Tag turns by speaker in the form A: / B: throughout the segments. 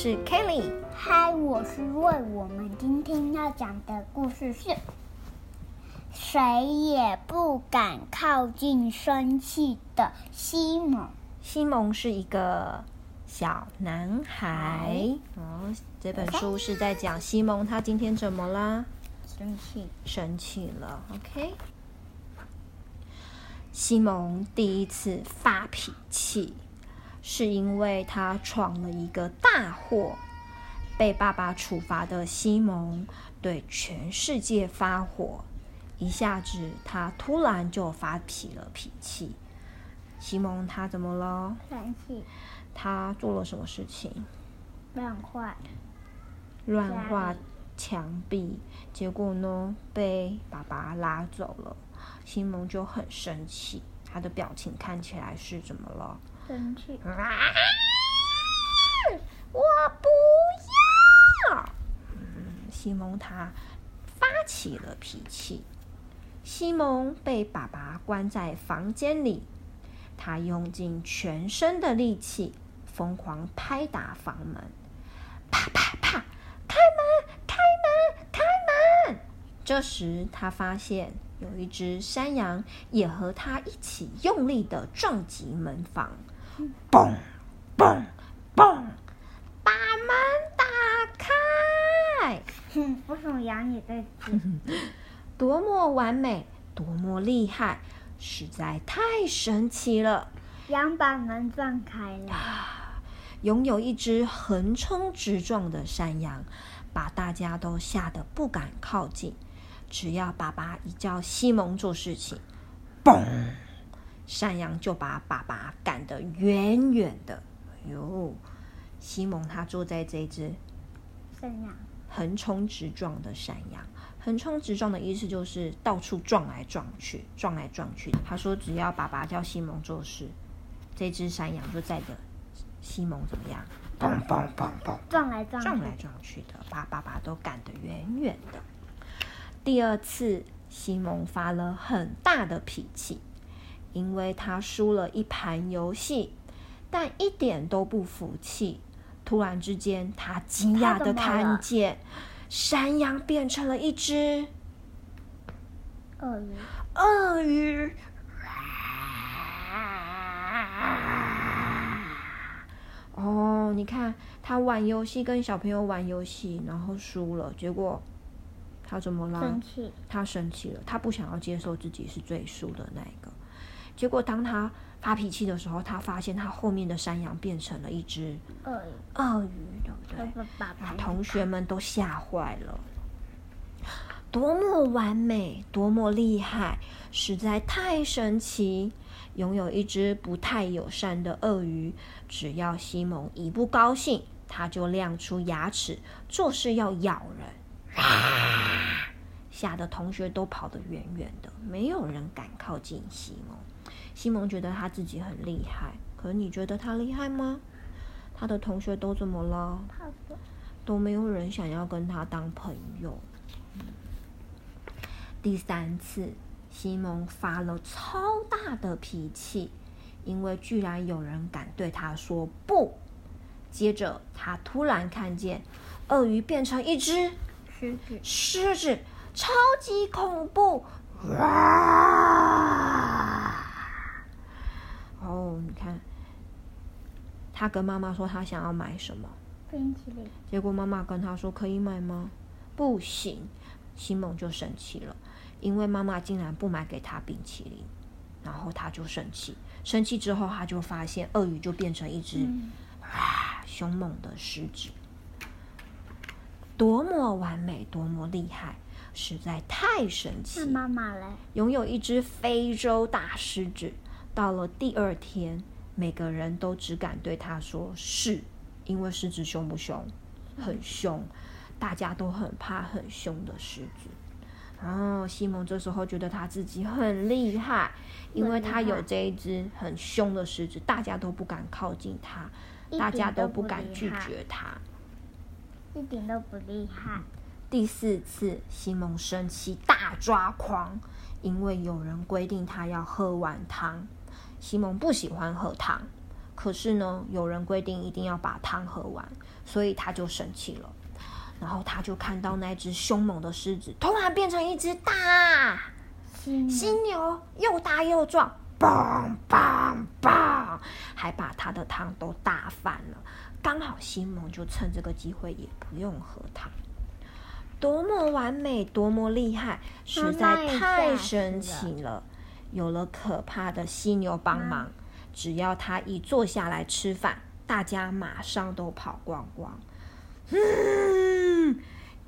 A: 是 Kelly。
B: 嗨，我是瑞。我们今天要讲的故事是：谁也不敢靠近生气的西蒙。
A: 西蒙是一个小男孩。哦，这本书是在讲西蒙他今天怎么啦？
B: 生气，
A: 生气了。OK。西蒙第一次发脾气。是因为他闯了一个大祸，被爸爸处罚的西蒙对全世界发火，一下子他突然就发起了脾气。西蒙他怎么了？
B: 生气。
A: 他做了什么事情？
B: 乱画。
A: 乱画墙壁，结果呢，被爸爸拉走了。西蒙就很生气，他的表情看起来是怎么了？
B: 生气！
A: 啊！我不要！嗯，西蒙他发起了脾气。西蒙被爸爸关在房间里，他用尽全身的力气，疯狂拍打房门，啪啪啪！开门！开门！开门！这时他发现有一只山羊也和它一起用力的撞击门房。嘣嘣嘣！把门打开。
B: 哼，为什么羊也在这？
A: 多么完美，多么厉害，实在太神奇了。
B: 羊把门撞开了。
A: 拥有一只横冲直撞的山羊，把大家都吓得不敢靠近。只要爸爸一叫西蒙做事情，嘣！山羊就把爸爸赶得远远的。哎呦，西蒙他坐在这只
B: 山羊
A: 横冲直撞的山羊。横冲直撞的意思就是到处撞来撞去，撞来撞去。他说，只要爸爸叫西蒙做事，这只山羊就在着西蒙怎么样？砰砰砰砰，
B: 撞来撞去，
A: 撞来撞去的，把爸爸都赶得远远的。第二次，西蒙发了很大的脾气。因为他输了一盘游戏，但一点都不服气。突然之间，他惊讶的看见山羊变成了一只
B: 鳄鱼。
A: 鳄鱼！哦，你看他玩游戏，跟小朋友玩游戏，然后输了，结果他怎么了？
B: 生气。
A: 他生气了，他不想要接受自己是最输的那一个。结果，当他发脾气的时候，他发现他后面的山羊变成了一只鳄鱼，鳄鱼，对不对？把同学们都吓坏了。多么完美，多么厉害，实在太神奇！拥有一只不太友善的鳄鱼，只要西蒙一不高兴，他就亮出牙齿，做事要咬人，吓得同学都跑得远远的，没有人敢靠近西蒙。西蒙觉得他自己很厉害，可你觉得他厉害吗？他的同学都怎么了？都没有人想要跟他当朋友。第三次，西蒙发了超大的脾气，因为居然有人敢对他说不。接着，他突然看见鳄鱼变成一只狮子，狮子超级恐怖！哇！哦，你看，他跟妈妈说他想要买什么。
B: 冰淇淋，
A: 结果妈妈跟他说可以买吗？不行，西蒙就生气了，因为妈妈竟然不买给他冰淇淋，然后他就生气。生气之后，他就发现鳄鱼就变成一只、嗯、啊凶猛的狮子，多么完美，多么厉害，实在太神奇。
B: 那妈妈嘞？
A: 拥有一只非洲大狮子。到了第二天，每个人都只敢对他说是，因为狮子凶不凶？很凶，大家都很怕很凶的狮子。然后西蒙这时候觉得他自己很厉害，因为他有这一只很凶的狮子，大家都不敢靠近他，大家都不敢拒绝他，
B: 一点都不厉害。
A: 第四次，西蒙生气大抓狂，因为有人规定他要喝完汤。西蒙不喜欢喝汤，可是呢，有人规定一定要把汤喝完，所以他就生气了。然后他就看到那只凶猛的狮子突然变成一只大犀牛，又大又壮，嘣嘣嘣，还把他的汤都打翻了。刚好西蒙就趁这个机会也不用喝汤。多么完美，多么厉害，实在太神奇了！有了可怕的犀牛帮忙，只要他一坐下来吃饭，大家马上都跑光光。嗯，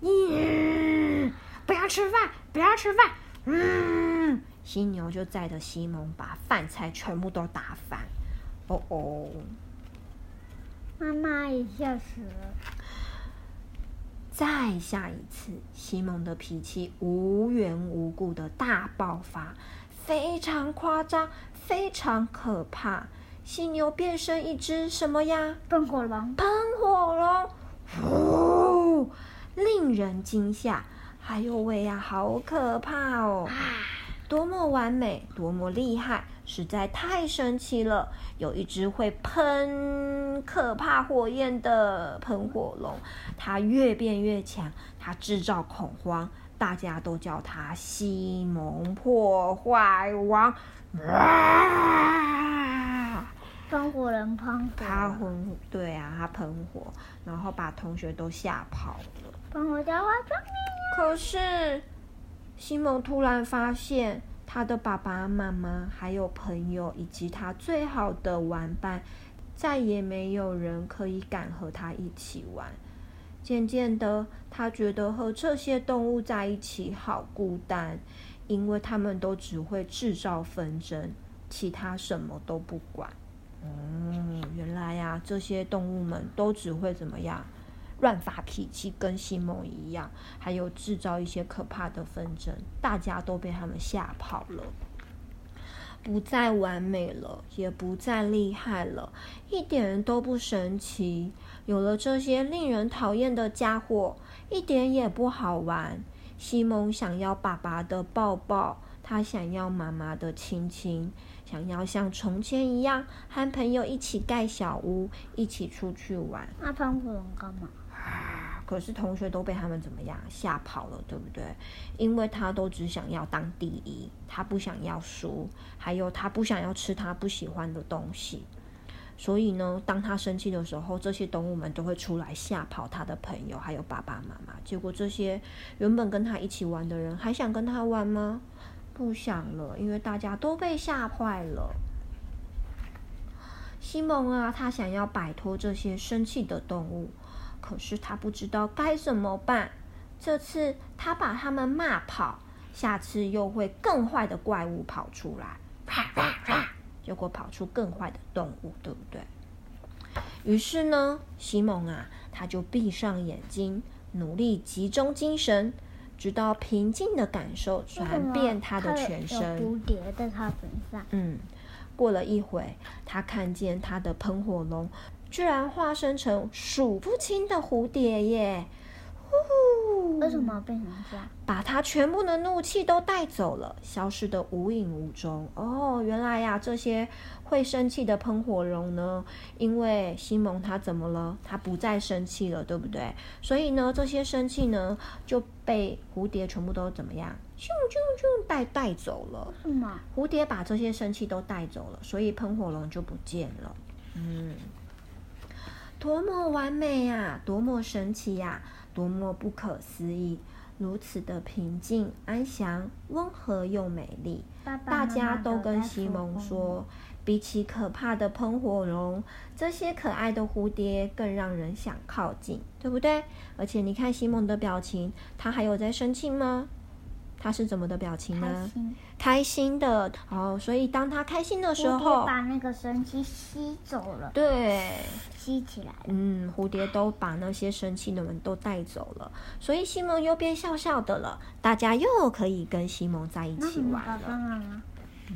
A: 嗯，不要吃饭，不要吃饭。嗯，犀牛就载着西蒙把饭菜全部都打翻。哦哦，
B: 妈妈也吓死了。
A: 再下一次，西蒙的脾气无缘无故的大爆发，非常夸张，非常可怕。犀牛变身一只什么呀？
B: 喷火龙。
A: 喷火龙。呜，令人惊吓！哎呦喂呀，好可怕哦！多么完美，多么厉害，实在太神奇了！有一只会喷可怕火焰的喷火龙，它越变越强，它制造恐慌，大家都叫它西蒙破坏王。
B: 喷火人喷火，
A: 他喷对啊，他喷火，然后把同学都吓跑了。
B: 喷火叫花生米。
A: 可是，西蒙突然发现，他的爸爸妈妈、还有朋友以及他最好的玩伴，再也没有人可以敢和他一起玩。渐渐的，他觉得和这些动物在一起好孤单，因为他们都只会制造纷争，其他什么都不管。嗯，原来呀、这些动物们都只会怎么样？乱发脾气，跟西蒙一样，还有制造一些可怕的纷争，大家都被他们吓跑了，不再完美了，也不再厉害了，一点都不神奇。有了这些令人讨厌的家伙，一点也不好玩。西蒙想要爸爸的抱抱，他想要妈妈的亲亲。想要像从前一样和朋友一起盖小屋，一起出去玩。
B: 那喷火龙干嘛？
A: 可是同学都被他们怎么样吓跑了，对不对？因为他都只想要当第一，他不想要输，还有他不想要吃他不喜欢的东西。所以呢，当他生气的时候，这些动物们都会出来吓跑他的朋友，还有爸爸妈妈。结果这些原本跟他一起玩的人，还想跟他玩吗？不想了，因为大家都被吓坏了。西蒙啊，他想要摆脱这些生气的动物，可是他不知道该怎么办。这次他把他们骂跑，下次又会更坏的怪物跑出来，啪啪啪，结果跑出更坏的动物，对不对？于是呢，西蒙啊，他就闭上眼睛，努力集中精神。直到平静的感受传遍他的全身。
B: 蝴蝶在他身上。
A: 嗯，过了一会，他看见他的喷火龙居然化身成数不清的蝴蝶耶！
B: 呼，为什么变成这样？
A: 把他全部的怒气都带走了，消失的无影无踪。哦，原来呀，这些。会生气的喷火龙呢？因为西蒙他怎么了？他不再生气了，对不对？所以呢，这些生气呢就被蝴蝶全部都怎么样？咻咻咻带带走了。
B: 什么？
A: 蝴蝶把这些生气都带走了，所以喷火龙就不见了。嗯，多么完美呀！多么神奇呀！多么不可思议！如此的平静、安详、温和又美
B: 丽。
A: 大家都跟西蒙说。比起可怕的喷火龙，这些可爱的蝴蝶更让人想靠近，对不对？而且你看西蒙的表情，他还有在生气吗？他是怎么的表情呢？
B: 开心，
A: 开心的。哦，所以当他开心的时候，
B: 把那个生气吸走了。
A: 对，
B: 吸起来。
A: 嗯，蝴蝶都把那些生气的人都带走了，所以西蒙又变笑笑的了。大家又可以跟西蒙在一起玩了。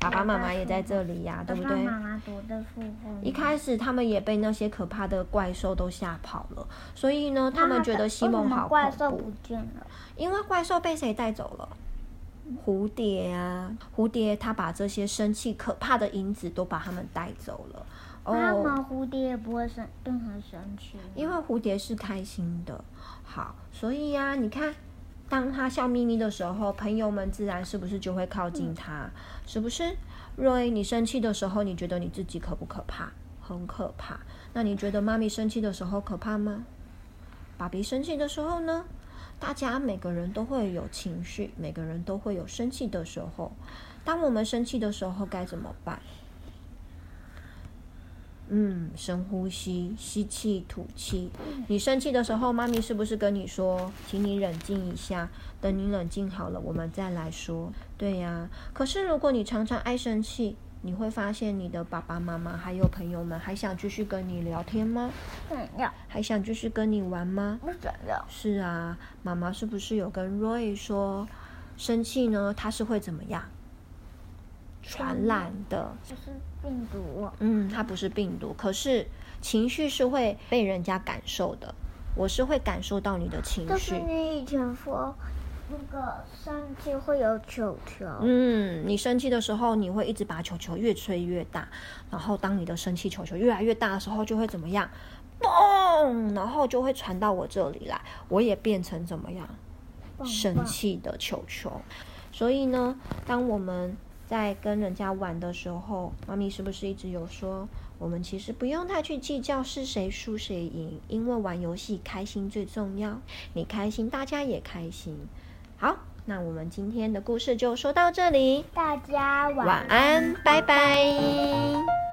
A: 爸爸妈妈也在这里呀，对不对？
B: 妈妈躲在树后。
A: 一开始他们也被那些可怕的怪兽都吓跑了，所以呢，他们觉得西蒙好恐怖。
B: 怪兽不见了。
A: 因为怪兽被谁带走了？蝴蝶啊，蝴蝶它把这些生气可怕的因子都把它们带走了。
B: 那么蝴蝶也不会生，更何生气。
A: 因为蝴蝶是开心的，好，所以呀、啊，你看，当它笑眯眯的时候，朋友们自然是不是就会靠近它？嗯、是不是？若你生气的时候，你觉得你自己可不可怕？很可怕。那你觉得妈咪生气的时候可怕吗？爸比生气的时候呢？大家每个人都会有情绪，每个人都会有生气的时候。当我们生气的时候该怎么办？嗯，深呼吸，吸气，吐气。你生气的时候，妈咪是不是跟你说，请你冷静一下，等你冷静好了，我们再来说。对呀。可是如果你常常爱生气，你会发现你的爸爸妈妈还有朋友们还想继续跟你聊天吗？
B: 想要。
A: 还想继续跟你玩吗？
B: 不想要。
A: 是啊，妈妈是不是有跟 Roy 说，生气呢？它是会怎么样？传染的。
B: 就是病毒。
A: 嗯，它不是病毒，可是情绪是会被人家感受的。我是会感受到你的情绪。
B: 就是你以前说。那个生气会有球球。
A: 嗯，你生气的时候，你会一直把球球越吹越大，然后当你的生气球球越来越大的时候，就会怎么样？嘣，然后就会传到我这里来，我也变成怎么样？生气的球球。所以呢，当我们在跟人家玩的时候，妈咪是不是一直有说，我们其实不用太去计较是谁输谁赢，因为玩游戏开心最重要。你开心，大家也开心。好，那我们今天的故事就说到这里。
B: 大家晚安，
A: 晚安，拜拜。